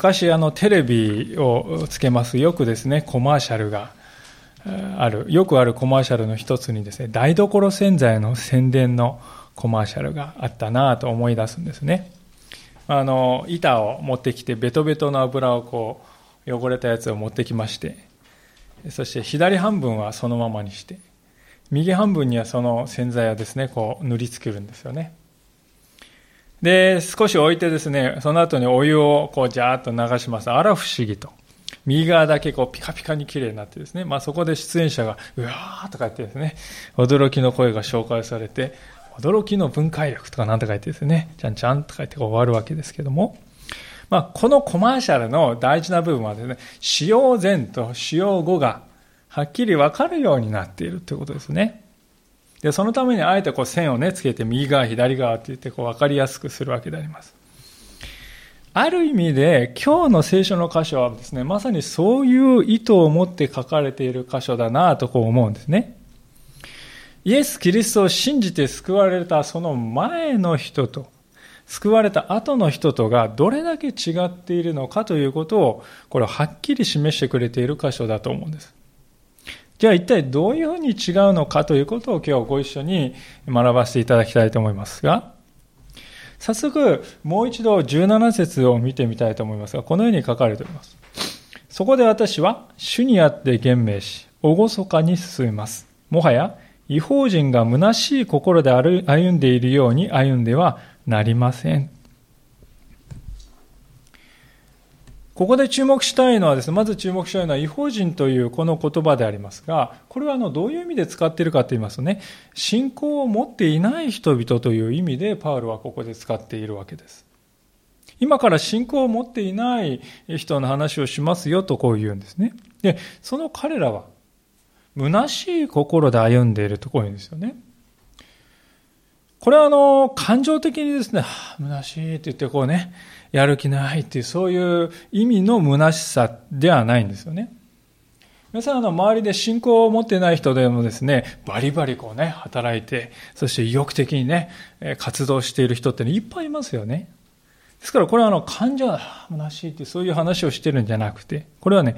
昔あのテレビをつけますよくですね、コマーシャルがある、よくあるコマーシャルの一つにですね、台所洗剤の宣伝のコマーシャルがあったなと思い出すんですね。あの、板を持ってきて、ベトベトの油をこう、汚れたやつを持ってきまして、そして左半分はそのままにして、右半分にはその洗剤をですね、こう塗りつけるんですよね。で、少し置いてですね、その後にお湯をこうジャーッと流します。あら不思議と。右側だけこうピカピカに綺麗になってですね、まあそこで出演者が、うわーとか言ってですね、驚きの声が紹介されて、驚きの分解力とかなんとか言ってですね、ちゃんちゃんとか言って終わるわけですけども、まあこのコマーシャルの大事な部分はですね、使用前と使用後がはっきりわかるようになっているということですね。で、そのためにあえてこう線をね、つけて右側、左側って言ってこう分かりやすくするわけであります。ある意味で今日の聖書の箇所はですね、まさにそういう意図を持って書かれている箇所だなとこう思うんですね。イエス・キリストを信じて救われたその前の人と、救われた後の人とがどれだけ違っているのかということを、これをはっきり示してくれている箇所だと思うんです。じゃあ一体どういうふうに違うのかということを今日ご一緒に学ばせていただきたいと思いますが、早速もう一度17節を見てみたいと思いますが、このように書かれております。そこで私は主にあって言明し、厳かに進みます。もはや違法人が虚しい心で歩んでいるように歩んではなりません。ここで注目したいのはですね、まず注目したいのは違法人というこの言葉でありますが、これはあのどういう意味で使っているかと言いますとね、信仰を持っていない人々という意味でパウロはここで使っているわけです。今から信仰を持っていない人の話をしますよとこう言うんですね。で、その彼らは、虚しい心で歩んでいるとこう言うんですよね。これはあの、感情的にですね、虚しいって言ってこうね、やる気ないっていう、そういう意味の虚しさではないんですよね。皆さん、あの、周りで信仰を持ってない人でもですね、バリバリこうね、働いて、そして意欲的にね、活動している人って、ね、いっぱいいますよね。ですから、これはあの、感情が虚しいってそういう話をしてるんじゃなくて、これはね、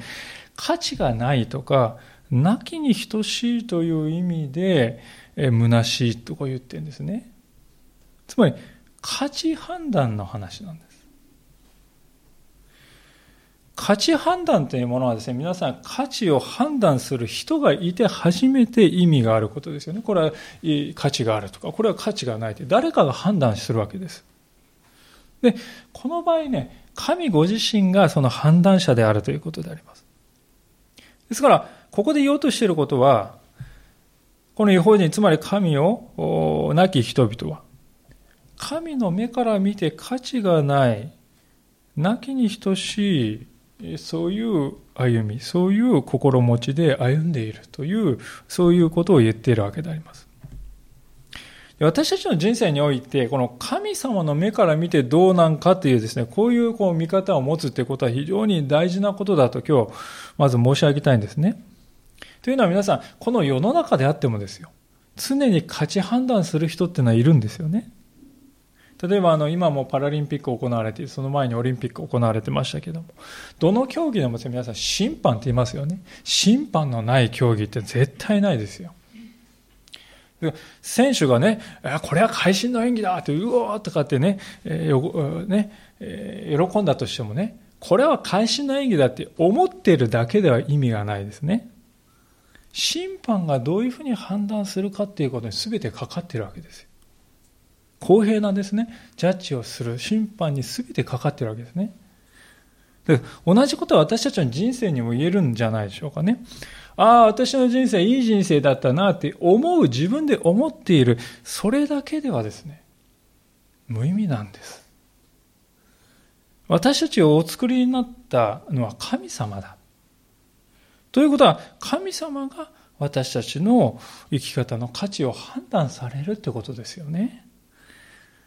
価値がないとか、なきに等しいという意味で、え虚しいとこう言ってるんですね。つまり、価値判断の話なんです。価値判断というものはですね、皆さん価値を判断する人がいて初めて意味があることですよね。これは価値があるとか、これは価値がないって誰かが判断するわけです。で、この場合ね、神ご自身がその判断者であるということであります。ですから、ここで言おうとしていることは、この違法人、つまり神を亡き人々は、神の目から見て価値がない、亡きに等しいそういう歩み、そういう心持ちで歩んでいるという、そういうことを言っているわけであります。私たちの人生において、この神様の目から見てどうなんかというですね、こういうこう見方を持つということは非常に大事なことだと今日、まず申し上げたいんですね。というのは皆さん、この世の中であってもですよ、常に価値判断する人っていうのはいるんですよね。例えばあの今もパラリンピック行われてその前にオリンピック行われてましたけどもどの競技でも皆さん審判って言いますよね審判のない競技って絶対ないですよ選手がね、これは会心の演技だって、うおーとかってね、えーねえー、喜んだとしてもね、これは会心の演技だって思ってるだけでは意味がないですね。審判がどういうふうに判断するかっていうことに全てかかってるわけですよ。公平なですね、ジャッジをする審判に全てかかってるわけですね。で同じことは私たちの人生にも言えるんじゃないでしょうかね。ああ、私の人生いい人生だったなって思う、自分で思っている、それだけではですね、無意味なんです。私たちをお作りになったのは神様だ。ということは、神様が私たちの生き方の価値を判断されるってことですよね。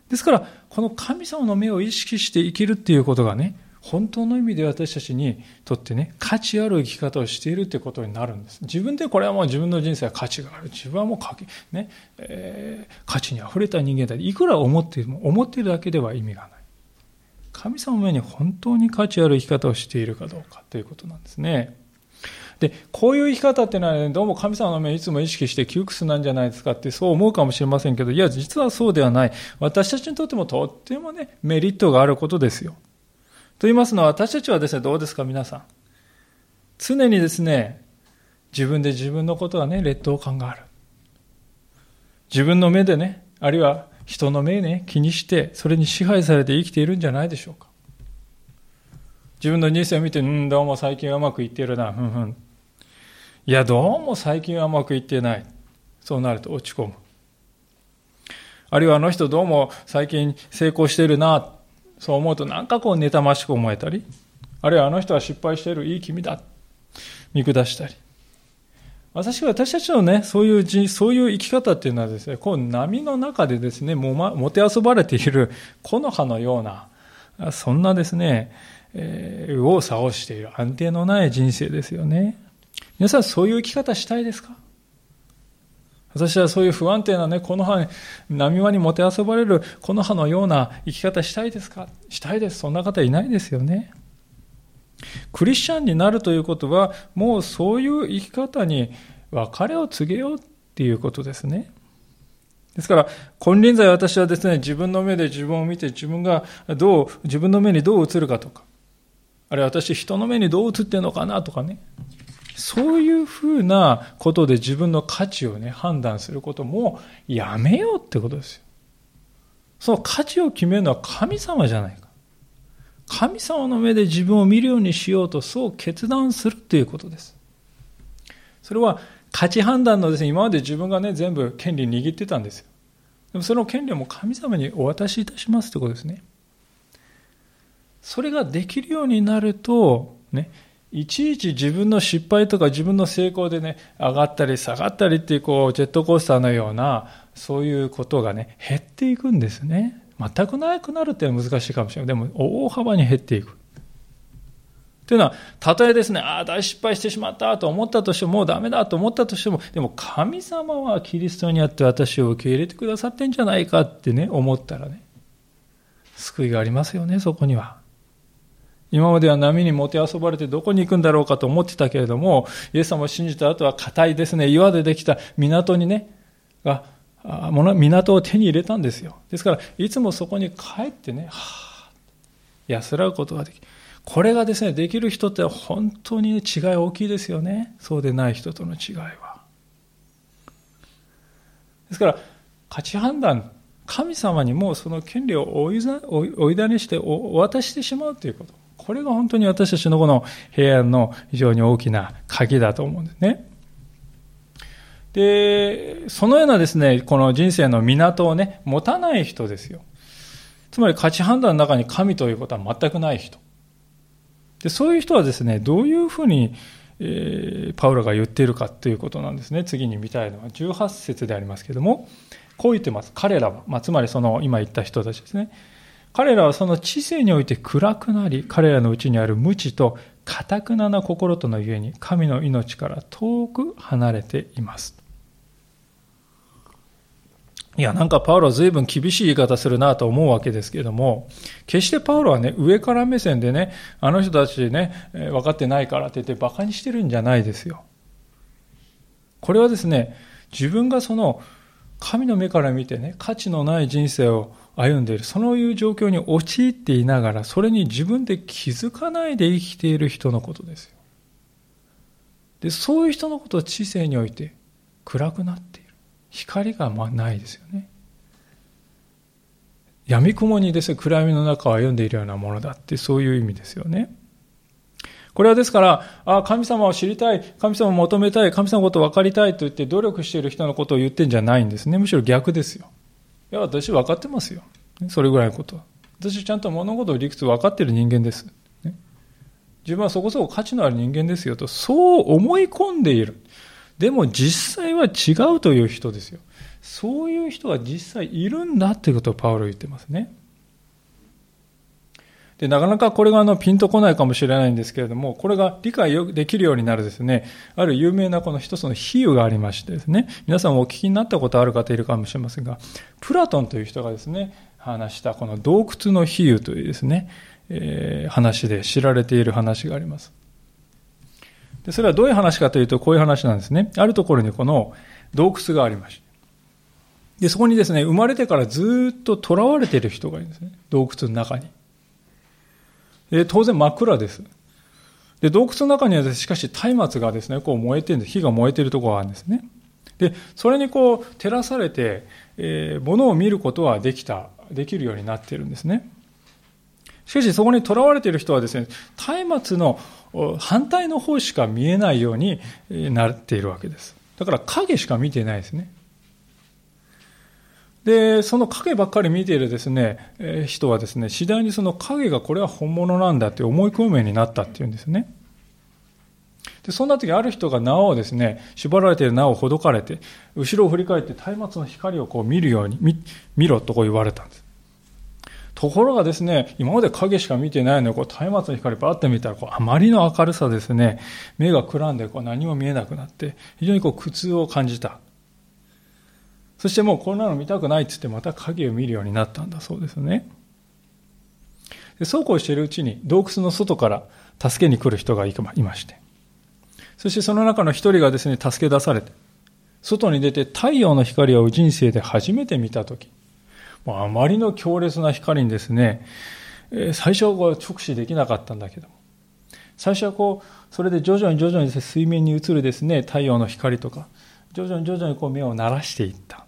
ですから、この神様の目を意識して生きるっていうことがね、本当の意味で私たちにとってね、価値ある生き方をしているってことになるんです。自分でこれはもう自分の人生は価値がある。自分はもう価,、ねえー、価値に溢れた人間だ。いくら思っているも、思っているだけでは意味がない。神様の目に本当に価値ある生き方をしているかどうかということなんですね。で、こういう生き方っていうのは、ね、どうも神様の目をいつも意識して窮屈なんじゃないですかってそう思うかもしれませんけど、いや、実はそうではない。私たちにとってもとってもね、メリットがあることですよ。と言いますのは、私たちはですね、どうですか、皆さん。常にですね、自分で自分のことがね、劣等感がある。自分の目でね、あるいは人の目ね、気にして、それに支配されて生きているんじゃないでしょうか。自分の人生を見て、うん、どうも最近うまくいっているな、ふんふん。いや、どうも最近はうまくいってない。そうなると落ち込む。あるいはあの人どうも最近成功してるな、そう思うとなんかこう妬ましく思えたり、あるいはあの人は失敗してる、いい君だ、見下したり。私は私たちのね、そういう人、そういう生き方っていうのはですね、こう波の中でですね、もま、もてあそばれている木の葉のような、そんなですね、えー、右往左往している安定のない人生ですよね。皆さんそういう生き方したいですか？私はそういう不安定なね、この葉、波間にもてあそばれるこの葉のような生き方したいですか？したいです。そんな方いないですよね。クリスチャンになるということは、もうそういう生き方に別れを告げようっていうことですね。ですから、金輪際私はですね、自分の目で自分を見て自分がどう、自分の目にどう映るかとか、あるいは私人の目にどう映ってるのかなとかね、そういうふうなことで自分の価値をね、判断することもやめようってことですよ。その価値を決めるのは神様じゃないか。神様の目で自分を見るようにしようとそう決断するということです。それは価値判断のですね、今まで自分がね、全部権利握ってたんですよ。でもその権利も神様にお渡しいたしますということですね。それができるようになると、ね、いちいち自分の失敗とか自分の成功でね、上がったり下がったりっていう、こう、ジェットコースターのような、そういうことがね、減っていくんですね。全くなくなるっていうのは難しいかもしれない。でも、大幅に減っていく。というのは、たとえですね、ああ、大失敗してしまったと思ったとしても、もうダメだと思ったとしても、でも神様はキリストにあって私を受け入れてくださってんじゃないかってね、思ったらね、救いがありますよね、そこには。今までは波にもてあそばれてどこに行くんだろうかと思ってたけれども、イエス様を信じた後は硬いですね、岩でできた港にね、が、港を手に入れたんですよ。ですから、いつもそこに帰ってね、はぁ、安らぐことができる。これがですね、できる人って本当に、違い大きいですよね。そうでない人との違いは。ですから、価値判断、神様にもその権利をおいだにしてお渡してしまうということ。これが本当に私たちのこの平安の非常に大きな鍵だと思うんですね。で、そのようなですね、この人生の港をね、持たない人ですよ。つまり価値判断の中に神ということは全くない人。でそういう人はですね、どういうふうに、えー、パウロが言っているかということなんですね。次に見たいのは18節でありますけれども、こう言ってます。彼らは、まあ、つまりその今言った人たちですね。彼らはその知性において暗くなり、彼らのうちにある無知と堅くなな心とのゆえに、神の命から遠く離れています。いや、なんかパウロは随分厳しい言い方するなと思うわけですけども、決してパウロはね、上から目線でね、あの人たちね、分かってないからって言って馬鹿にしてるんじゃないですよ。これはですね、自分がその神の目から見てね、価値のない人生を歩んでいる、そういう状況に陥っていながら、それに自分で気づかないで生きている人のことですよ。で、そういう人のことを知性において暗くなっている。光がまないですよね。闇雲にですね、暗闇の中を歩んでいるようなものだって、そういう意味ですよね。これはですから、あ神様を知りたい、神様を求めたい、神様のことを分かりたいと言って努力している人のことを言ってんじゃないんですね。むしろ逆ですよ。いや、私分かってますよ。それぐらいのことは。私ちゃんと物事を理屈分かってる人間です。自分はそこそこ価値のある人間ですよと、そう思い込んでいる。でも実際は違うという人ですよ。そういう人が実際いるんだということをパウロは言ってますね。で、なかなかこれがあのピンとこないかもしれないんですけれども、これが理解できるようになるですね、ある有名なこの一つの比喩がありましてですね、皆さんもお聞きになったことある方いるかもしれませんが、プラトンという人がですね、話したこの洞窟の比喩というですね、えー、話で知られている話があります。で、それはどういう話かというと、こういう話なんですね。あるところにこの洞窟がありました。で、そこにですね、生まれてからずっと囚われている人がいるんですね。洞窟の中に。で、当然真っ暗です。で、洞窟の中にはしかし松明がですね、こう燃えてるんです。火が燃えてるところがあるんですね。で、それにこう照らされて、えー、物を見ることはできた、できるようになっているんですね。しかしそこに囚われている人はですね、松明の反対の方しか見えないようになっているわけです。だから影しか見てないですね。で、その影ばっかり見ているですね、え、人はですね、次第にその影がこれは本物なんだって思い込むようになったっていうんですね。で、そんな時ある人が縄をですね、縛られている縄をほどかれて、後ろを振り返って松明の光をこう見るように、見見ろとこう言われたんです。ところがですね、今まで影しか見てないのに、こう、松明の光バーって見たら、こう、あまりの明るさですね、目がくらんで、こう、何も見えなくなって、非常にこう、苦痛を感じた。そしてもうこんなの見たくないって言ってまた影を見るようになったんだそうですね。でそうこうしているうちに洞窟の外から助けに来る人がいまして、そしてその中の一人がですね、助け出されて、外に出て太陽の光を人生で初めて見たとき、もうあまりの強烈な光にですね、最初は直視できなかったんだけど、最初はこう、それで徐々に徐々に水面に映るですね、太陽の光とか、徐々に徐々にこう目を慣らしていった。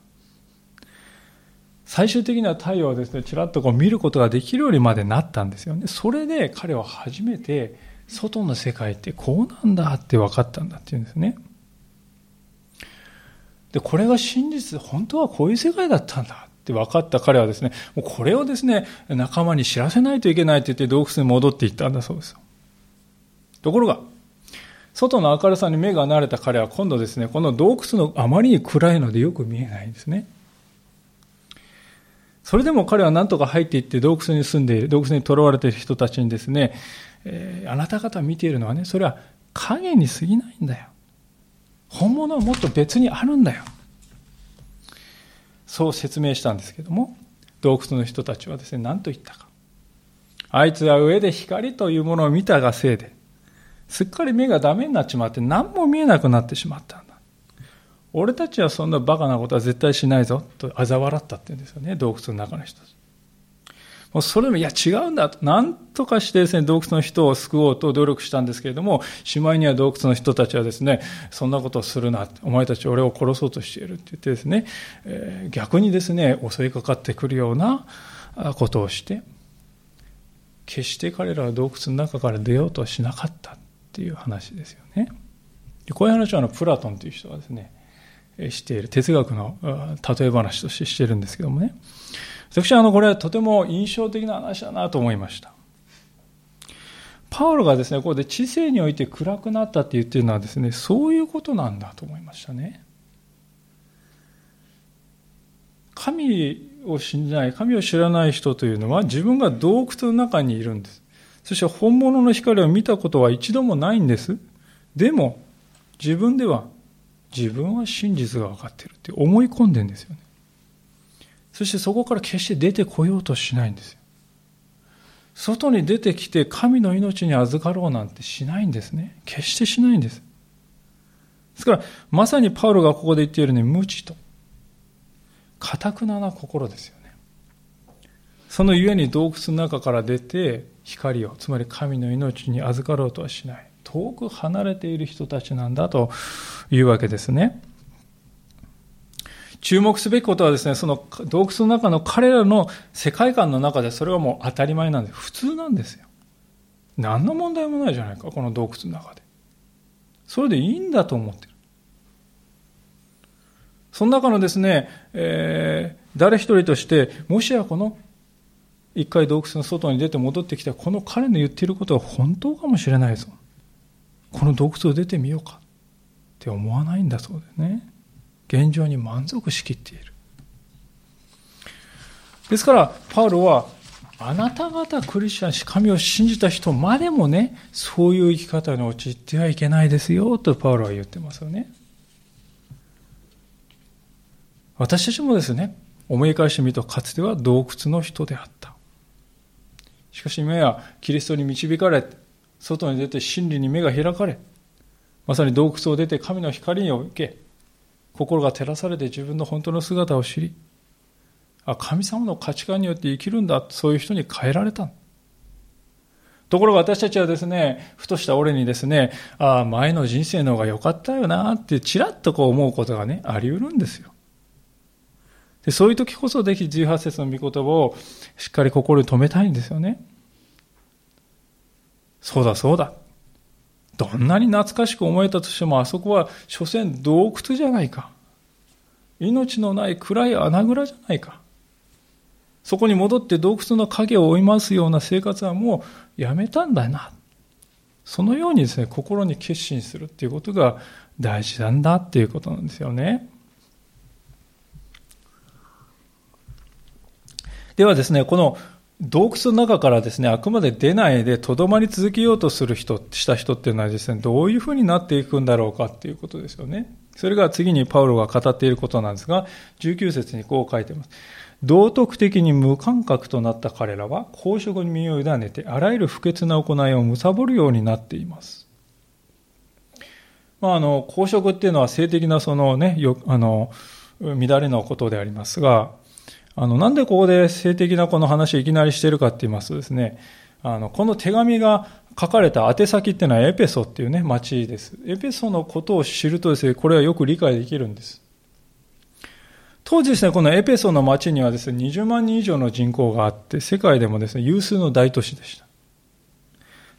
最終的には太陽をですね、ちらっとこう見ることができるようにまでなったんですよね。それで彼は初めて、外の世界ってこうなんだって分かったんだっていうんですね。で、これが真実、本当はこういう世界だったんだって分かった彼はですね、もうこれをですね、仲間に知らせないといけないって言って洞窟に戻っていったんだそうです。ところが、外の明るさに目が慣れた彼は今度ですね、この洞窟のあまりに暗いのでよく見えないんですね。それでも彼は何とか入っていって洞窟に住んでいる、洞窟に囚われている人たちにですね、えー、あなた方見ているのはね、それは影に過ぎないんだよ。本物はもっと別にあるんだよ。そう説明したんですけども、洞窟の人たちはですね、何と言ったか。あいつは上で光というものを見たがせいで、すっかり目がダメになっちまって何も見えなくなってしまった。俺たちはそんなバカなことは絶対しないぞと嘲笑ったって言うんですよね、洞窟の中の人たち。もうそれも、いや違うんだと、なんとかしてですね、洞窟の人を救おうと努力したんですけれども、しまいには洞窟の人たちはですね、そんなことをするな、お前たち俺を殺そうとしているって言ってですね、えー、逆にですね、襲いかかってくるようなことをして、決して彼らは洞窟の中から出ようとはしなかったっていう話ですよね。こういう話はあのプラトンという人がですね、している哲学の例え話としてしているんですけどもね。私はあのこれはとても印象的な話だなと思いました。パウロがですねここで知性において暗くなったって言ってるのはですねそういうことなんだと思いましたね。神を信じない神を知らない人というのは自分が洞窟の中にいるんです。そして本物の光を見たことは一度もないんです。でも自分では自分は真実が分かっているって思い込んでんですよね。そしてそこから決して出てこようとしないんですよ。外に出てきて神の命に預かろうなんてしないんですね。決してしないんです。ですから、まさにパウロがここで言っているように無知と、かたくなな心ですよね。そのゆえに洞窟の中から出て光を、つまり神の命に預かろうとはしない。遠く離れている人たちなんだというわけですね。注目すべきことはですね、その洞窟の中の彼らの世界観の中でそれはもう当たり前なんで。普通なんですよ。何の問題もないじゃないか、この洞窟の中で。それでいいんだと思ってる。その中のですね、えー、誰一人として、もしやこの一回洞窟の外に出て戻ってきたこの彼の言っていることは本当かもしれないぞ。この洞窟を出てみようかって思わないんだそうですね。現状に満足しきっている。ですから、パウロはあなた方クリスチャンし、神を信じた人までもね、そういう生き方に陥ってはいけないですよ、とパウロは言ってますよね。私たちもですね、思い返してみると、かつては洞窟の人であった。しかし今やキリストに導かれ、外に出て真理に目が開かれ、まさに洞窟を出て神の光を受け、心が照らされて自分の本当の姿を知り、あ、神様の価値観によって生きるんだ、そういう人に変えられた。ところが私たちはですね、ふとした俺にですね、ああ、前の人生の方が良かったよなって、ちらっとこう思うことがね、あり得るんですよ。でそういう時こそ、ぜひ18節の御言葉をしっかり心に留めたいんですよね。そうだそうだ。どんなに懐かしく思えたとしても、あそこは所詮洞窟じゃないか。命のない暗い穴蔵じゃないか。そこに戻って洞窟の影を追いますような生活はもうやめたんだな。そのようにですね、心に決心するっていうことが大事なんだっていうことなんですよね。ではですね、この洞窟の中からですね、あくまで出ないでとどまり続けようとする人、した人っていうのはですね、どういうふうになっていくんだろうかっていうことですよね。それが次にパウロが語っていることなんですが、19節にこう書いています。道徳的に無感覚となった彼らは、公職に身を委ねて、あらゆる不潔な行いを貪るようになっています。まあ、あの、公職っていうのは性的なそのね、よあの、乱れのことでありますが、あの、なんでここで性的なこの話をいきなりしてるかって言いますとですね、あの、この手紙が書かれた宛先っていうのはエペソっていうね、町です。エペソのことを知るとですね、これはよく理解できるんです。当時ですね、このエペソの町にはですね、20万人以上の人口があって、世界でもですね、有数の大都市でした。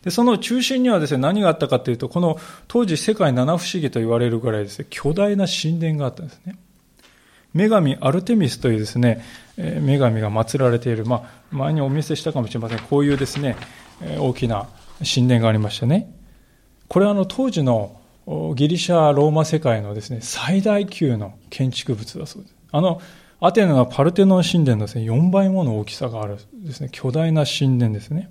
で、その中心にはですね、何があったかというと、この当時世界七不思議と言われるぐらいですね、巨大な神殿があったんですね。女神アルテミスというですね、女神が祀られている、まあ、前にお見せしたかもしれません。こういうですね、大きな神殿がありましてね。これはあの当時のギリシャ・ローマ世界のですね、最大級の建築物だそうです。あの、アテナのパルテノン神殿のですね、4倍もの大きさがあるですね、巨大な神殿ですね。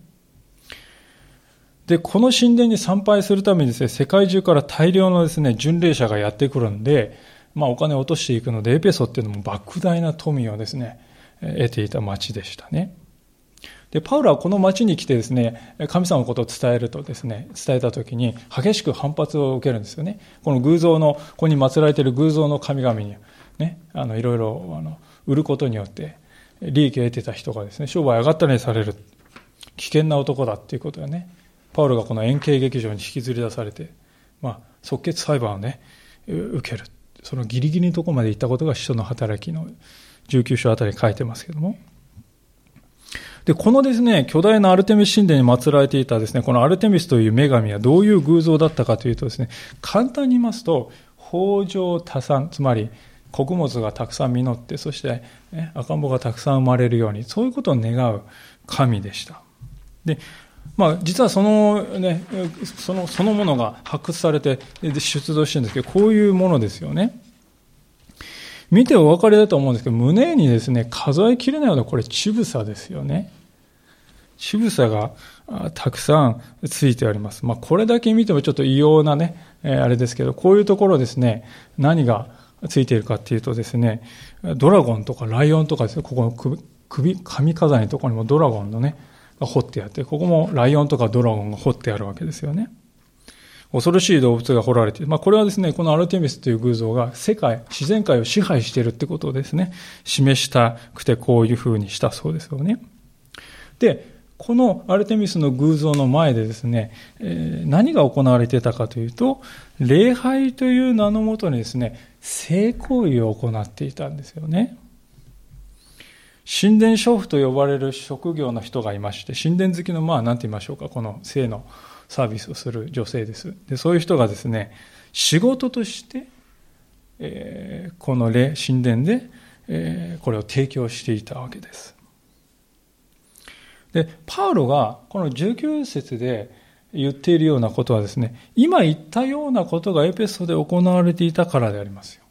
で、この神殿に参拝するためにですね、世界中から大量のですね、巡礼者がやってくるんで、まあ、お金を落としていくので、エペソっていうのも莫大な富をですね、得ていた町でしたね。で、パウロはこの町に来てですね、神様のことを伝えるとですね、伝えた時に激しく反発を受けるんですよね。この偶像の、ここに祀られている偶像の神々に、ね、あの、いろいろ、あの、売ることによって、利益を得てた人がですね、商売上がったりされる。危険な男だっていうことでね、パウロがこの円形劇場に引きずり出されて、まあ、即決裁判をね、受ける。そのギリギリのところまで行ったことが使徒の働きの19章あたりに書いてますけども。で、このですね、巨大なアルテミス神殿に祀られていたですね、このアルテミスという女神はどういう偶像だったかというとですね、簡単に言いますと、豊穣多産、つまり穀物がたくさん実って、そして、ね、赤ん坊がたくさん生まれるように、そういうことを願う神でした。で、まあ、実はそのね、その、そのものが発掘されて出土してるんですけど、こういうものですよね。見てお分かりだと思うんですけど、胸にですね、数えきれないような、これ、乳房ですよね。乳房がたくさんついてあります。まあ、これだけ見てもちょっと異様なね、えあれですけど、こういうところですね、何がついているかっていうとですね、ドラゴンとかライオンとかですね、ここの、首髪飾りのところにもドラゴンのね、が彫ってあって、ここもライオンとかドラゴンが彫ってあるわけですよね。恐ろしい動物が彫られている。まあ、これはですね、このアルテミスという偶像が世界、自然界を支配しているってことをですね、示したくてこういうふうにしたそうですよね。で、このアルテミスの偶像の前でですね、何が行われていたかというと、礼拝という名のもとにですね、性行為を行っていたんですよね。神殿娼婦と呼ばれる職業の人がいまして、神殿好きの、まあ、なんて言いましょうか、この性のサービスをする女性です。で、そういう人がですね、仕事として、えー、この霊、神殿で、えー、これを提供していたわけです。で、パウロがこの19節で言っているようなことはですね、今言ったようなことがエペソで行われていたからでありますよ。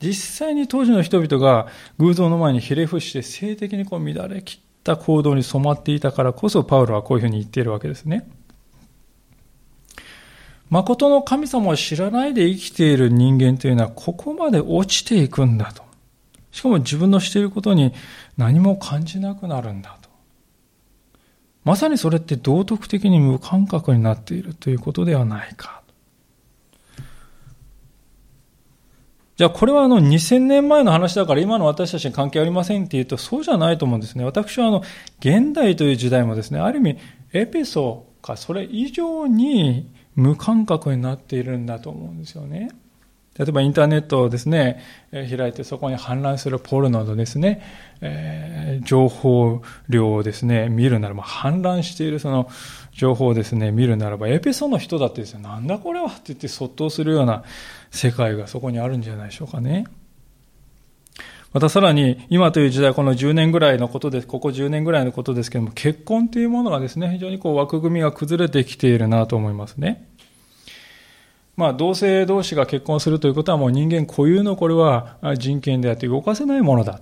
実際に当時の人々が偶像の前にひれ伏して性的にこう乱れ切った行動に染まっていたからこそ、パウロはこういうふうに言っているわけですね。誠の神様を知らないで生きている人間というのは、ここまで落ちていくんだと。しかも自分のしていることに何も感じなくなるんだと。まさにそれって道徳的に無感覚になっているということではないか。じゃあこれはあの2000年前の話だから今の私たちに関係ありませんって言うとそうじゃないと思うんですね。私はあの現代という時代もですね、ある意味エペソかそれ以上に無感覚になっているんだと思うんですよね。例えばインターネットをですね、開いてそこに氾濫するポルノのですね、えー、情報量をですね、見るならば、氾濫しているその情報をですね、見るならば、エペソの人だってですね、なんだこれはって言ってそっとするような世界がそこにあるんじゃないでしょうかね。またさらに、今という時代、この10年ぐらいのことです、ここ10年ぐらいのことですけども、結婚というものがですね、非常にこう枠組みが崩れてきているなと思いますね。まあ、同性同士が結婚するということはもう人間固有のこれは人権であって動かせないものだ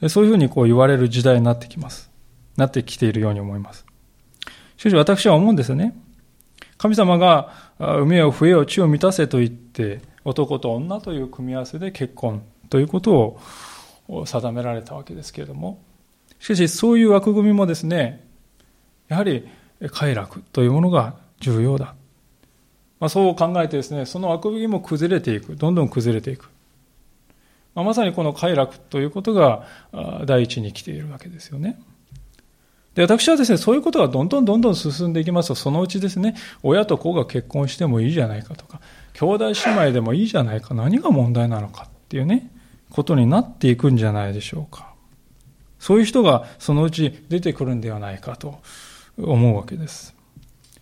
と。そういうふうにこう言われる時代になってきます。なってきているように思います。しかし私は思うんですね。神様が海を増えよ地を満たせと言って男と女という組み合わせで結婚ということを定められたわけですけれどもしかしそういう枠組みもですねやはり快楽というものが重要だまあ、そう考えてですね、その枠組みも崩れていく、どんどん崩れていく。まあ、まさにこの快楽ということが第一に来ているわけですよね。で、私はですね、そういうことがどんどんどんどん進んでいきますと、そのうちですね、親と子が結婚してもいいじゃないかとか、兄弟姉妹でもいいじゃないか、何が問題なのかっていうね、ことになっていくんじゃないでしょうか。そういう人がそのうち出てくるんではないかと思うわけです。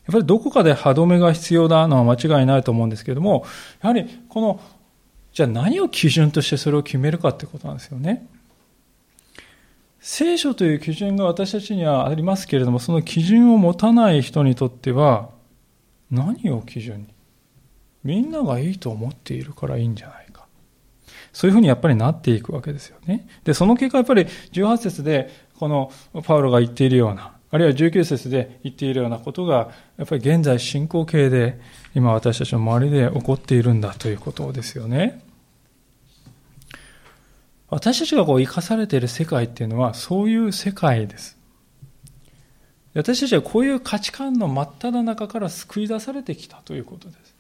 やっぱりどこかで歯止めが必要なのは間違いないと思うんですけれども、やはりこの、じゃあ何を基準としてそれを決めるかってことなんですよね。聖書という基準が私たちにはありますけれども、その基準を持たない人にとっては、何を基準にみんながいいと思っているからいいんじゃないか。そういうふうにやっぱりなっていくわけですよね。で、その結果やっぱり18節でこのパウロが言っているような、あるいは19節で言っているようなことが、やっぱり現在進行形で、今私たちの周りで起こっているんだということですよね。私たちがこう生かされている世界っていうのは、そういう世界です。私たちはこういう価値観の真っ只中から救い出されてきたということです。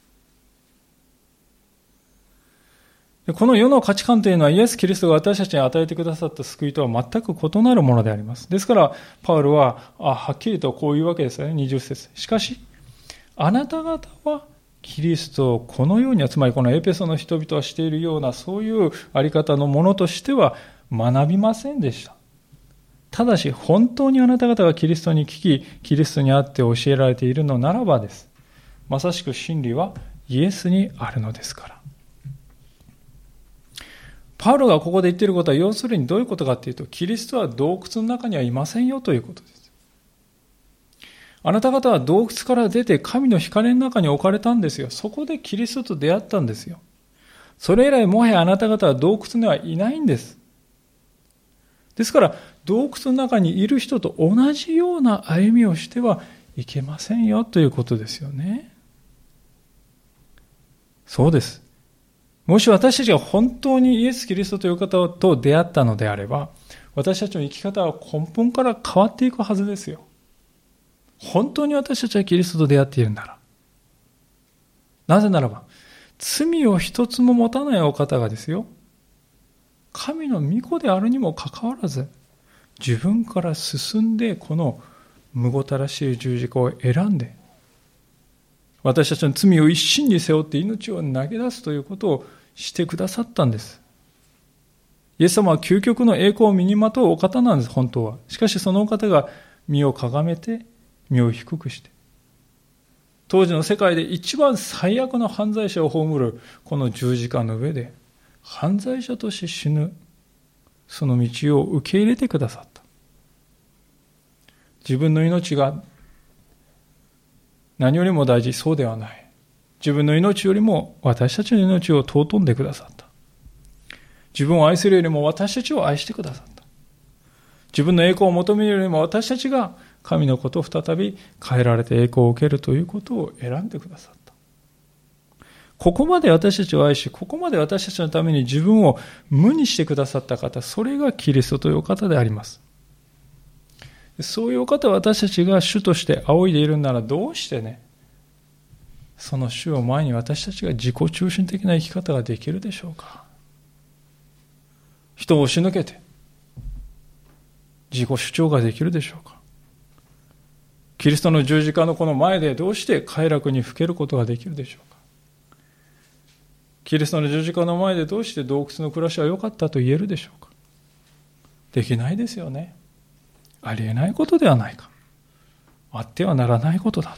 この世の価値観というのはイエス・キリストが私たちに与えてくださった救いとは全く異なるものであります。ですから、パウルはあはっきりとこういうわけですよね、20節。しかし、あなた方はキリストをこのように、つまりこのエペソの人々はしているような、そういうあり方のものとしては学びませんでした。ただし、本当にあなた方がキリストに聞き、キリストにあって教えられているのならばです。まさしく真理はイエスにあるのですから。パウロがここで言っていることは、要するにどういうことかっていうと、キリストは洞窟の中にはいませんよということです。あなた方は洞窟から出て神の光の中に置かれたんですよ。そこでキリストと出会ったんですよ。それ以来もはやあなた方は洞窟にはいないんです。ですから、洞窟の中にいる人と同じような歩みをしてはいけませんよということですよね。そうです。もし私たちが本当にイエス・キリストという方と出会ったのであれば、私たちの生き方は根本から変わっていくはずですよ。本当に私たちはキリストと出会っているなら。なぜならば、罪を一つも持たないお方がですよ、神の御子であるにもかかわらず、自分から進んでこのむごたらしい十字架を選んで、私たちの罪を一身に背負って命を投げ出すということをしてくださったんです。イエス様は究極の栄光を身にまとうお方なんです、本当は。しかしそのお方が身をかがめて、身を低くして、当時の世界で一番最悪の犯罪者を葬るこの十字架の上で、犯罪者として死ぬ、その道を受け入れてくださった。自分の命が何よりも大事、そうではない。自分の命よりも私たちの命を尊んでくださった。自分を愛するよりも私たちを愛してくださった。自分の栄光を求めるよりも私たちが神のことを再び変えられて栄光を受けるということを選んでくださった。ここまで私たちを愛し、ここまで私たちのために自分を無にしてくださった方、それがキリストという方であります。そういう方私たちが主として仰いでいるならどうしてね、その主を前に私たちが自己中心的な生き方ができるでしょうか人を押し抜けて自己主張ができるでしょうかキリストの十字架のこの前でどうして快楽にふけることができるでしょうか？キリストの十字架の前でどうして洞窟の暮らしは良かったと言えるでしょうか？できないですよね。ありえないことではないか。あってはならないことだ。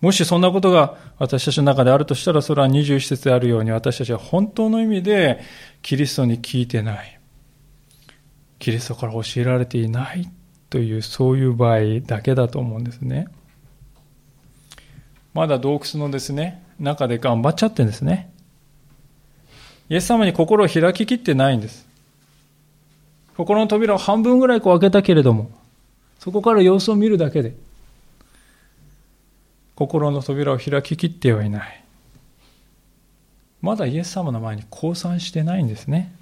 もしそんなことが私たちの中であるとしたら、それは21節であるように私たちは本当の意味でキリストに聞いてない。キリストから教えられていないという、そういう場合だけだと思うんですね。まだ洞窟のですね、中で頑張っちゃってんですね。イエス様に心を開ききってないんです。心の扉を半分ぐらいこう開けたけれども、そこから様子を見るだけで、心の扉を開ききってはいない。まだイエス様の前に降参してないんですね。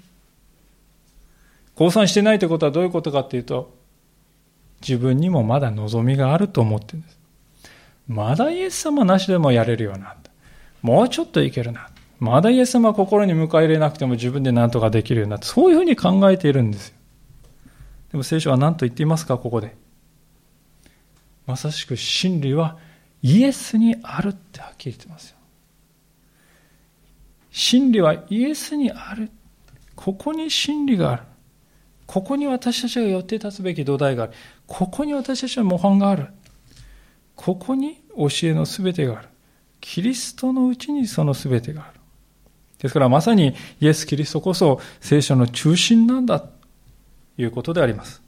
降参してないということはどういうことかっていうと、自分にもまだ望みがあると思ってるんです。まだイエス様なしでもやれるよな。もうちょっといけるな。まだイエス様心に迎え入れなくても自分で何とかできるような、そういうふうに考えているんですよ。でも聖書は何と言っていますか、ここで。まさしく真理はイエスにあるってはっきり言ってますよ。真理はイエスにある。ここに真理がある。ここに私たちが寄って立つべき土台がある。ここに私たちの模範がある。ここに教えのすべてがある。キリストのうちにそのすべてがある。ですからまさにイエス・キリストこそ聖書の中心なんだということであります。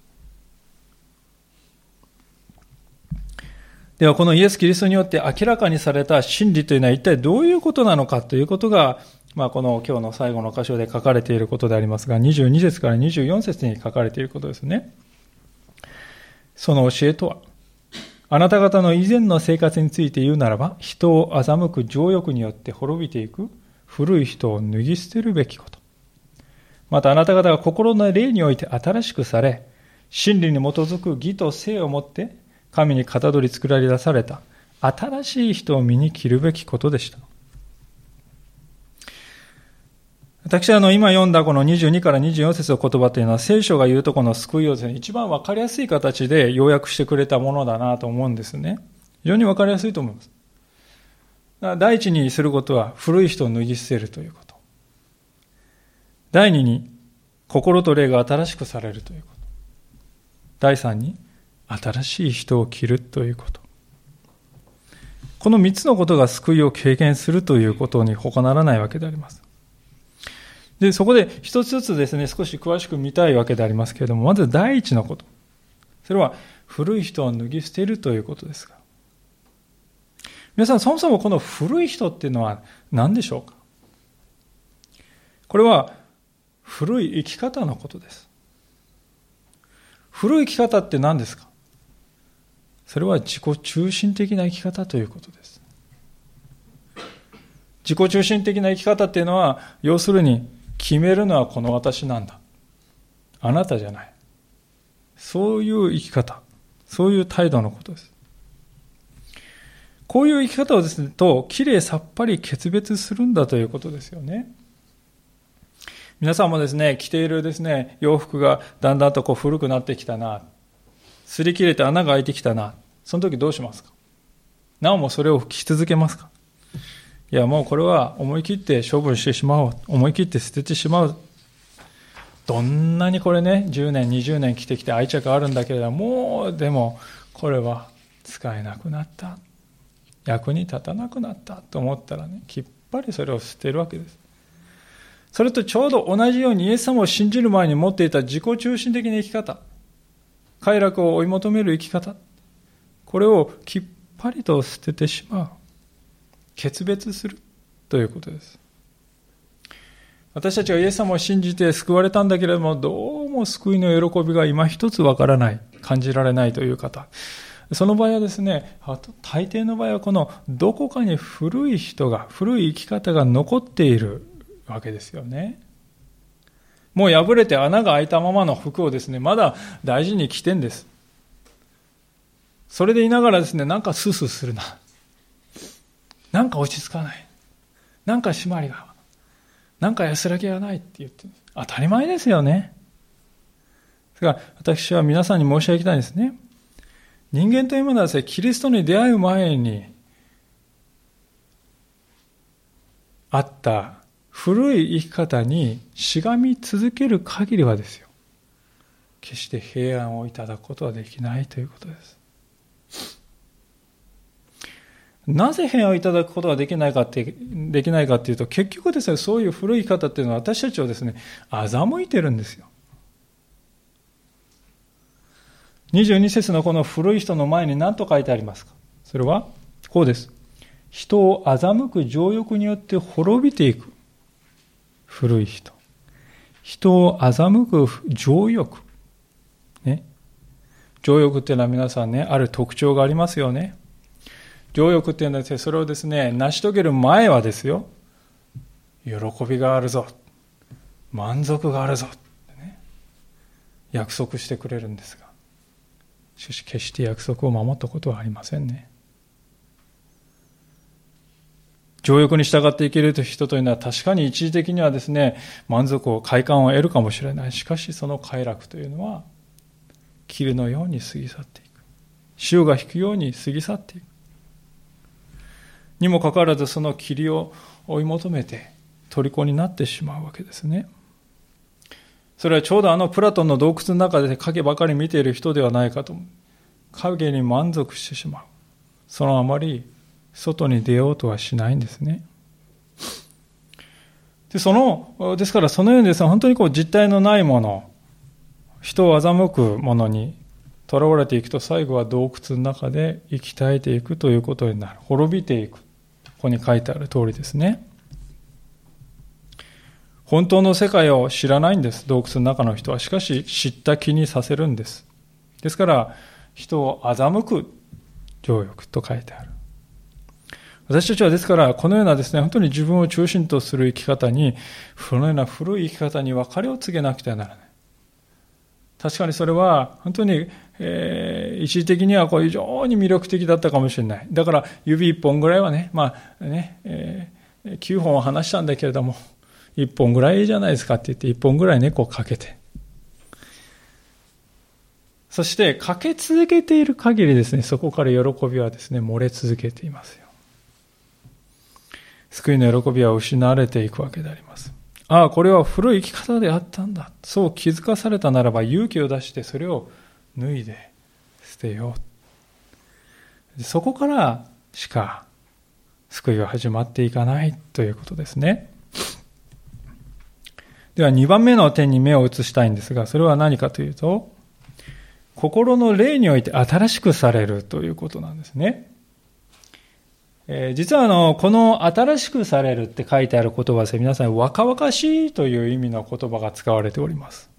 ではこのイエス・キリストによって明らかにされた真理というのは一体どういうことなのかということが、まあ、この今日の最後の箇所で書かれていることでありますが、22節から24節に書かれていることですね。その教えとは、あなた方の以前の生活について言うならば、人を欺く情欲によって滅びていく古い人を脱ぎ捨てるべきこと。またあなた方が心の霊において新しくされ、真理に基づく義と性をもって、神に型取り作られ出された新しい人を身に着るべきことでした。私はあの今読んだこの22から24節の言葉というのは聖書が言うとこの救いをですね、一番わかりやすい形で要約してくれたものだなと思うんですね。非常にわかりやすいと思います。第一にすることは古い人を脱ぎ捨てるということ。第二に心と霊が新しくされるということ。第三に新しい人を着るということ。この三つのことが救いを経験するということに他ならないわけであります。で、そこで一つずつですね、少し詳しく見たいわけでありますけれども、まず第一のこと。それは、古い人を脱ぎ捨てるということですが。皆さん、そもそもこの古い人っていうのは何でしょうかこれは、古い生き方のことです。古い生き方って何ですかそれは自己中心的な生き方ということです。自己中心的な生き方っていうのは、要するに、決めるのはこの私なんだ。あなたじゃない。そういう生き方。そういう態度のことです。こういう生き方をですね、と、きれいさっぱり決別するんだということですよね。皆さんもですね、着ているですね、洋服がだんだんとこう古くなってきたな。擦り切れて穴が開いてきたな。その時どうしますか？なおもそれを着続けますか？いや、もうこれは思い切って処分してしまおう。思い切って捨ててしまう。どんなにこれね、10年、20年着てきて愛着あるんだけれども、もうでも、これは使えなくなった。役に立たなくなったと思ったらね、きっぱりそれを捨てるわけです。それとちょうど同じようにイエス様を信じる前に持っていた自己中心的な生き方、快楽を追い求める生き方、これをきっぱりと捨ててしまう。決別するということです。私たちはイエス様を信じて救われたんだけれども、どうも救いの喜びが今一つわからない、感じられないという方。その場合はですね、大抵の場合はこのどこかに古い人が、古い生き方が残っているわけですよね。もう破れて穴が開いたままの服をですね、まだ大事に着てんです。それでいながらですね、なんかスースーするな。なんか落ち着かない。なんか締まりが。なんか安らぎがないって言って、当たり前ですよね。ですが、私は皆さんに申し上げたいんですね。人間というものはですね、キリストに出会う前に、あった古い生き方にしがみ続ける限りはですよ。決して平安をいただくことはできないということです。なぜ平安をいただくことができないかって、できないかっていうと、結局ですね、そういう古い方っていうのは私たちをですね、欺いてるんですよ。22節のこの古い人の前に何と書いてありますか？それは、こうです。人を欺く情欲によって滅びていく。古い人。人を欺く情欲。ね。情欲っていうのは皆さんね、ある特徴がありますよね。情欲っていうのはですね、それをですね、成し遂げる前はですよ、喜びがあるぞ。満足があるぞ。ね、約束してくれるんですが。しかし決して約束を守ったことはありませんね。情欲に従って生きる人というのは確かに一時的にはですね、満足を、快感を得るかもしれない。しかしその快楽というのは、霧のように過ぎ去っていく。潮が引くように過ぎ去っていく。にもかかわらずその霧を追い求めて虜になってしまうわけですね。それはちょうどあのプラトンの洞窟の中で影ばかり見ている人ではないかと影に満足してしまう。そのあまり外に出ようとはしないんですね。で、その、ですからそのようにですね、本当にこう実体のないもの、人を欺くものに囚われていくと最後は洞窟の中で生き絶えていくということになる。滅びていく。ここに書いてある通りですね。本当の世界を知らないんです。洞窟の中の人は。しかし、知った気にさせるんです。ですから、人を欺く情欲と書いてある。私たちはですから、このようなですね、本当に自分を中心とする生き方に、このような古い生き方に別れを告げなくてはならない。確かにそれは、本当に、えー、一時的にはこう非常に魅力的だったかもしれない。だから、指一本ぐらいはね、まあね、えー、9本は話したんだけれども、一本ぐらいいいじゃないですかって言って一本ぐらいね、こうかけて。そして、かけ続けている限りですね、そこから喜びはですね、漏れ続けていますよ。救いの喜びは失われていくわけであります。ああ、これは古い生き方であったんだ。そう気づかされたならば勇気を出してそれを脱いで捨てよう。そこからしか救いは始まっていかないということですね。では2番目の点に目を移したいんですが、それは何かというと、心の霊において新しくされるということなんですね。え、実はあの、この新しくされるって書いてある言葉ですね、皆さん若々しいという意味の言葉が使われております。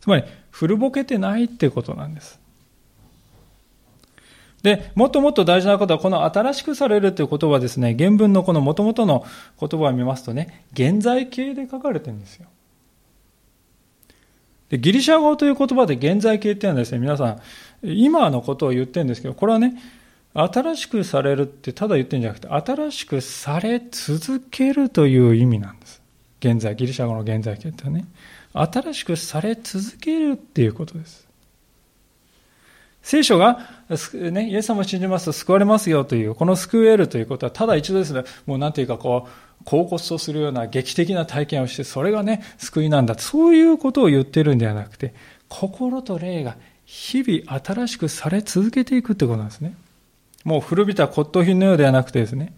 つまり、古ぼけてないってことなんです。で、もっともっと大事なことは、この新しくされるという言葉はですね、原文のこの元々の言葉を見ますとね、現在形で書かれてるんですよ。で、ギリシャ語という言葉で現在形っていうのはですね、皆さん、今のことを言ってるんですけど、これはね、新しくされるってただ言ってるんじゃなくて、新しくされ続けるという意味なんです。現在、ギリシャ語の現在形ってね、新しくされ続けるっていうことです。聖書が、ね、イエス様を信じますと救われますよという、この救えるということは、ただ一度ですね、もうなんていうかこう、恍惚とするような劇的な体験をして、それがね、救いなんだ。そういうことを言ってるんではなくて、心と霊が日々新しくされ続けていくってことなんですね。もう古びた骨董品のようではなくてですね、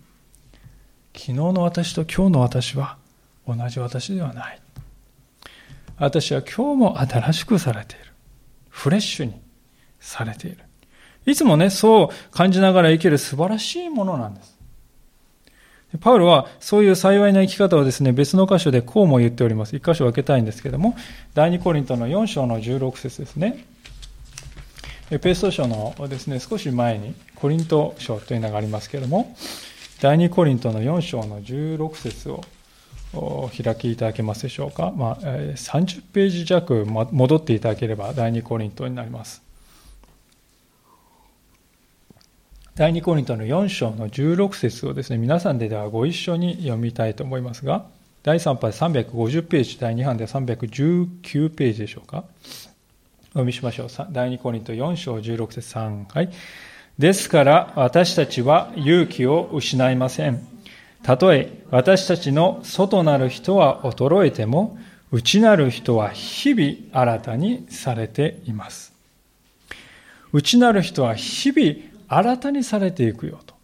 昨日の私と今日の私は同じ私ではない。私は今日も新しくされている。フレッシュにされている。いつもね、そう感じながら生きる素晴らしいものなんです。パウロはそういう幸いな生き方をですね、別の箇所でこうも言っております。一箇所分けたいんですけども、第2コリントの4章の16節ですね。ペースト書のですね、少し前にコリント書というのがありますけれども、第2コリントの4章の16節を開きいただけますでしょうか。まあ、30ページ弱戻っていただければ第2コリントになります。第2コリントの4章の16節をですね、皆さんでではご一緒に読みたいと思いますが、第3波で350ページ、第2版で319ページでしょうか。お読みしましょう。第2コリント4章16節3。はい。ですから私たちは勇気を失いません。たとえ私たちの外なる人は衰えても、内なる人は日々新たにされています。内なる人は日々新たにされていくよと。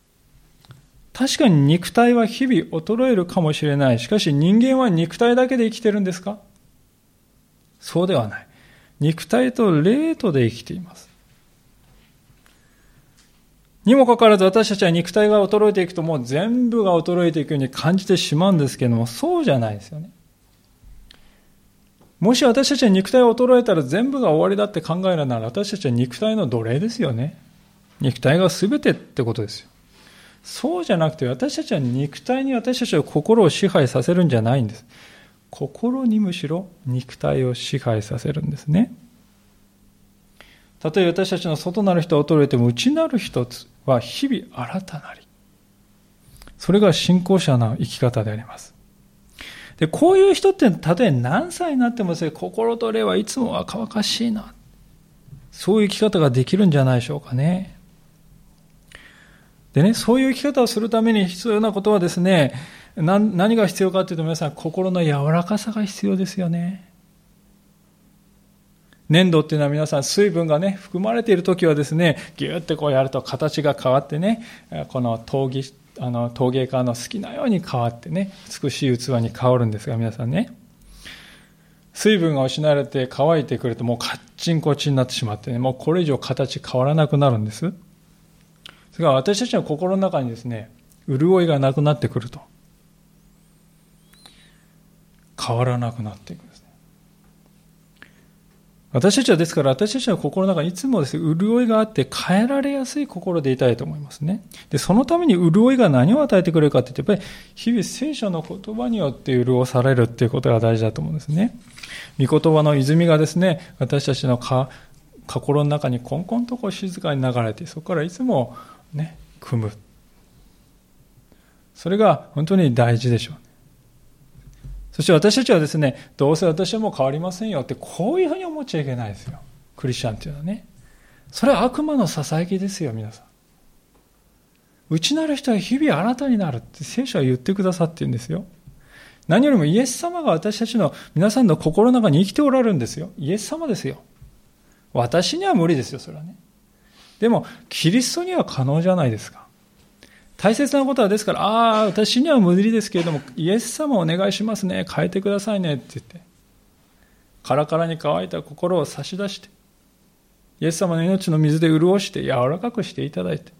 確かに肉体は日々衰えるかもしれない。しかし人間は肉体だけで生きてるんですか？そうではない。肉体と霊とで生きています。にもかかわらず私たちは肉体が衰えていくともう全部が衰えていくように感じてしまうんですけれども、そうじゃないですよね。もし私たちは肉体が衰えたら全部が終わりだって考えるなら私たちは肉体の奴隷ですよね。肉体が全てってことですよ。そうじゃなくて私たちは肉体に私たちは心を支配させるんじゃないんです。心にむしろ肉体を支配させるんですね。たとえ私たちの外なる人は衰えても内なる人は日々新たなり。それが信仰者の生き方であります。で、こういう人って、たとえ何歳になってもですね、心と霊はいつも若々しいな。そういう生き方ができるんじゃないでしょうかね。でね、そういう生き方をするために必要なことはですね、何が必要かというと皆さん、心の柔らかさが必要ですよね。粘土っていうのは皆さん水分がね、含まれている時はですね、ぎゅってこうやると形が変わってね、この陶芸、あの陶芸家の好きなように変わってね、美しい器に変わるんですが、皆さんね。水分が失われて乾いてくるともうカッチンコチになってしまってね、もうこれ以上形変わらなくなるんです。それから私たちの心の中にですね、潤いがなくなってくると、変わらなくなっていくんですね。私たちはですから、私たちの心の中にいつもですね、潤いがあって変えられやすい心でいたいと思いますね。で、そのために潤いが何を与えてくれるかって言って、やっぱり日々聖書の言葉によって潤されるっていうことが大事だと思うんですね。御言葉の泉がですね、私たちの心の中にコンコンとこう静かに流れて、そこからいつもね、組む。それが本当に大事でしょう。そして私たちはですね、どうせ私はもう変わりませんよって、こういうふうに思っちゃいけないですよ。クリスチャンっていうのはね。それは悪魔のささやきですよ、皆さん。内なる人は日々新たになるって聖書は言ってくださってるんですよ。何よりもイエス様が私たちの皆さんの心の中に生きておられるんですよ。イエス様ですよ。私には無理ですよ、それはね。でも、キリストには可能じゃないですか。大切なことはですから、ああ、私には無理ですけれども、イエス様お願いしますね、変えてくださいねって言って、カラカラに乾いた心を差し出して、イエス様の命の水で潤して柔らかくしていただいて、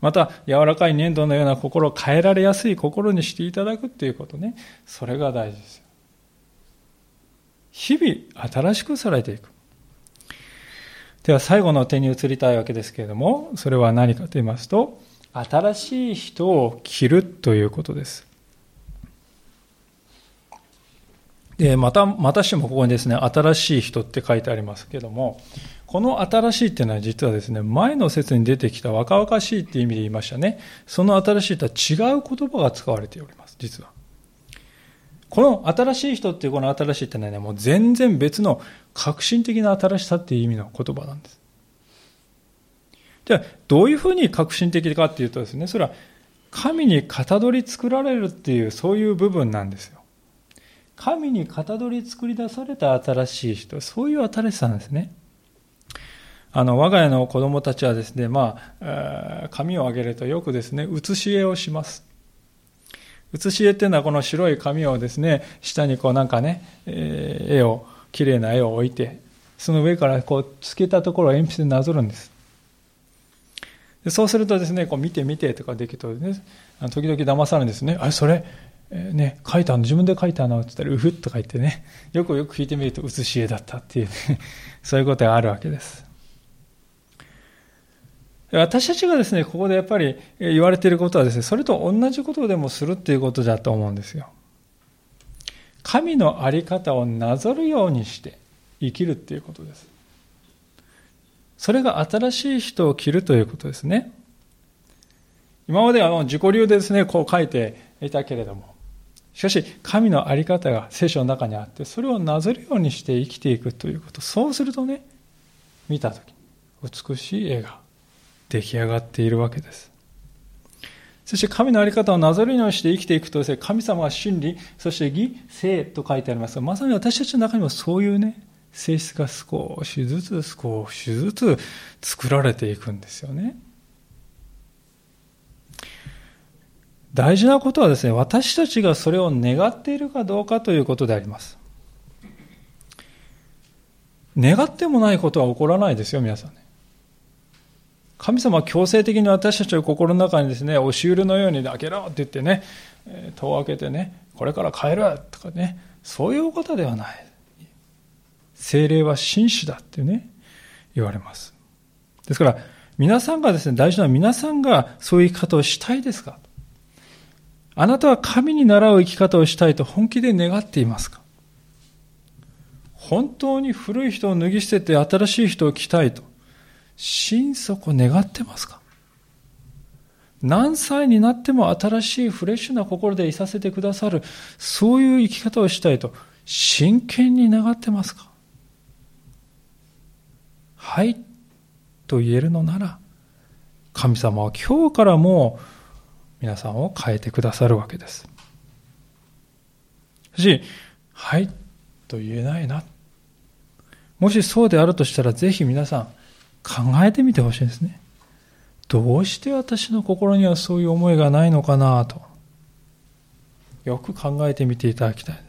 また柔らかい粘土のような心を変えられやすい心にしていただくっていうことね、それが大事です日々新しくされていく。では最後の手に移りたいわけですけれども、それは何かと言いますと、新しい人を着るということです。で、また、またしてもここにですね、新しい人って書いてありますけども、この新しいっていうのは実はですね、前の説に出てきた若々しいっていう意味で言いましたね。その新しいとは違う言葉が使われております、実は。この新しい人っていうこの新しいってのはね、もう全然別の革新的な新しさっていう意味の言葉なんです。じゃあ、どういうふうに革新的かっていうとですね、それは神に型取り作られるっていうそういう部分なんですよ。神に型取り作り出された新しい人、そういう新しさなんですね。あの、我が家の子供たちはですね、まあ、紙をあげるとよくですね、写し絵をします。写し絵っていうのはこの白い紙をですね、下にこうなんかね、えー、絵を、綺麗な絵を置いて、その上からこう、つけたところを鉛筆でなぞるんです。でそうするとですね、こう見て見てとかできるとね、時々騙されるんですね。あれ、それ、えー、ね、書いたの、自分で書いたの？って言ったら、うふっと書いてね、よくよく聞いてみると、写し絵だったっていう、ね、そういうことがあるわけです。私たちがですね、ここでやっぱり言われていることはですね、それと同じことでもするっていうことだと思うんですよ。神の在り方をなぞるようにして生きるっていうことです。それが新しい人を着るということですね。今までは自己流でですね、こう書いていたけれども、しかし、神の在り方が聖書の中にあって、それをなぞるようにして生きていくということ。そうするとね、見たとき、美しい絵が出来上がっているわけです。そして神の在り方をなぞるようにして生きていくとですね、神様は真理、そして義、性と書いてありますが、まさに私たちの中にもそういうね、性質が少しずつ少しずつ作られていくんですよね。大事なことはですね、私たちがそれを願っているかどうかということであります。願ってもないことは起こらないですよ、皆さんね。神様は強制的に私たちの心の中にですね、押し売りのように開けろって言ってね、戸を開けてね、これから帰るとかね、そういうことではない。精霊は紳士だってね、言われます。ですから、皆さんがですね、大事なのは皆さんがそういう生き方をしたいですか？あなたは神に倣う生き方をしたいと本気で願っていますか？本当に古い人を脱ぎ捨てて新しい人を着たいと、心底願ってますか？何歳になっても新しいフレッシュな心でいさせてくださる、そういう生き方をしたいと、真剣に願ってますか？はい、と言えるのなら、神様は今日からも皆さんを変えてくださるわけです。し、はいと言えないな。もしそうであるとしたら、ぜひ皆さん考えてみてほしいんですね。どうして私の心にはそういう思いがないのかなと。よく考えてみていただきたい。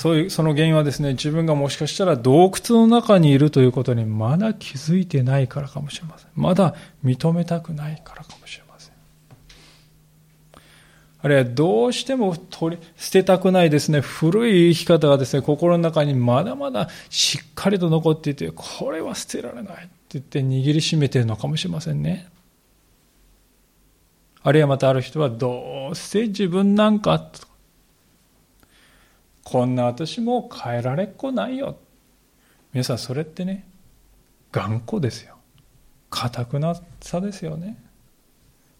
そういう、その原因はですね、自分がもしかしたら洞窟の中にいるということにまだ気づいてないからかもしれません。まだ認めたくないからかもしれません。あるいはどうしても取り捨てたくないですね、古い生き方がですね、心の中にまだまだしっかりと残っていて、これは捨てられないって言って握りしめているのかもしれませんね。あるいはまたある人はどうせ自分なんかこんな私も変えられっこないよ。皆さんそれってね、頑固ですよ。固くなさですよね。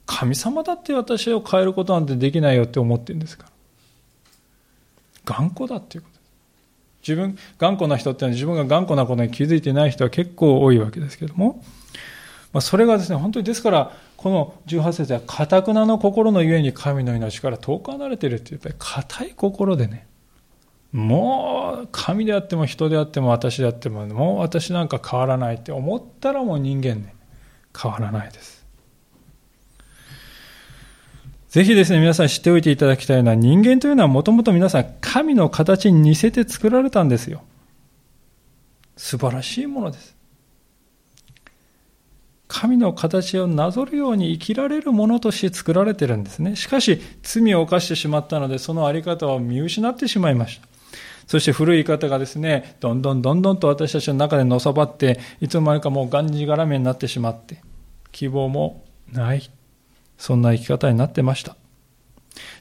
神様だって私を変えることなんてできないよって思ってるんですから。頑固だっていうことです。自分、頑固な人ってのは自分が頑固なことに気づいてない人は結構多いわけですけども、まあ、それがですね、本当にですから、この18節は、かたくなの心のゆえに神の命から遠く離れてるっていう、やっぱり固い心でね、もう神であっても人であっても私であってももう私なんか変わらないって思ったらもう人間ね変わらないですぜひですね皆さん知っておいていただきたいのは人間というのはもともと皆さん神の形に似せて作られたんですよ素晴らしいものです神の形をなぞるように生きられるものとして作られてるんですね。しかし、罪を犯してしまったので、そのあり方を見失ってしまいました。そして古い方がですね、どんどんどんどんと私たちの中でのさばって、いつの間にかもうがんじがらめになってしまって、希望もない。そんな生き方になってました。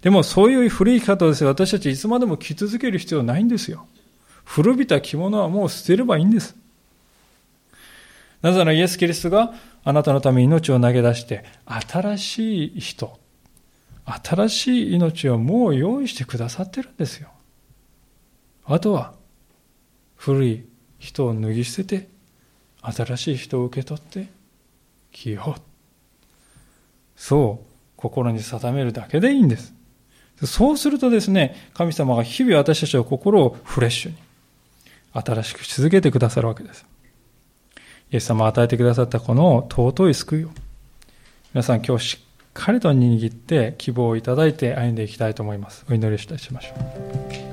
でもそういう古い生き方をですね、私たちいつまでも着続ける必要ないんですよ。古びた着物はもう捨てればいいんです。なぜならイエス・キリストがあなたのために命を投げ出して、新しい人、新しい命をもう用意してくださってるんですよ。あとは古い人を脱ぎ捨てて新しい人を受け取って着よう。そう心に定めるだけでいいんです。そうするとですね神様が日々私たちの心をフレッシュに新しくし続けてくださるわけです。イエス様が与えてくださったこの尊い救いを皆さん今日しっかりと握って希望をいただいて歩んでいきたいと思います。お祈りしたいしましょう。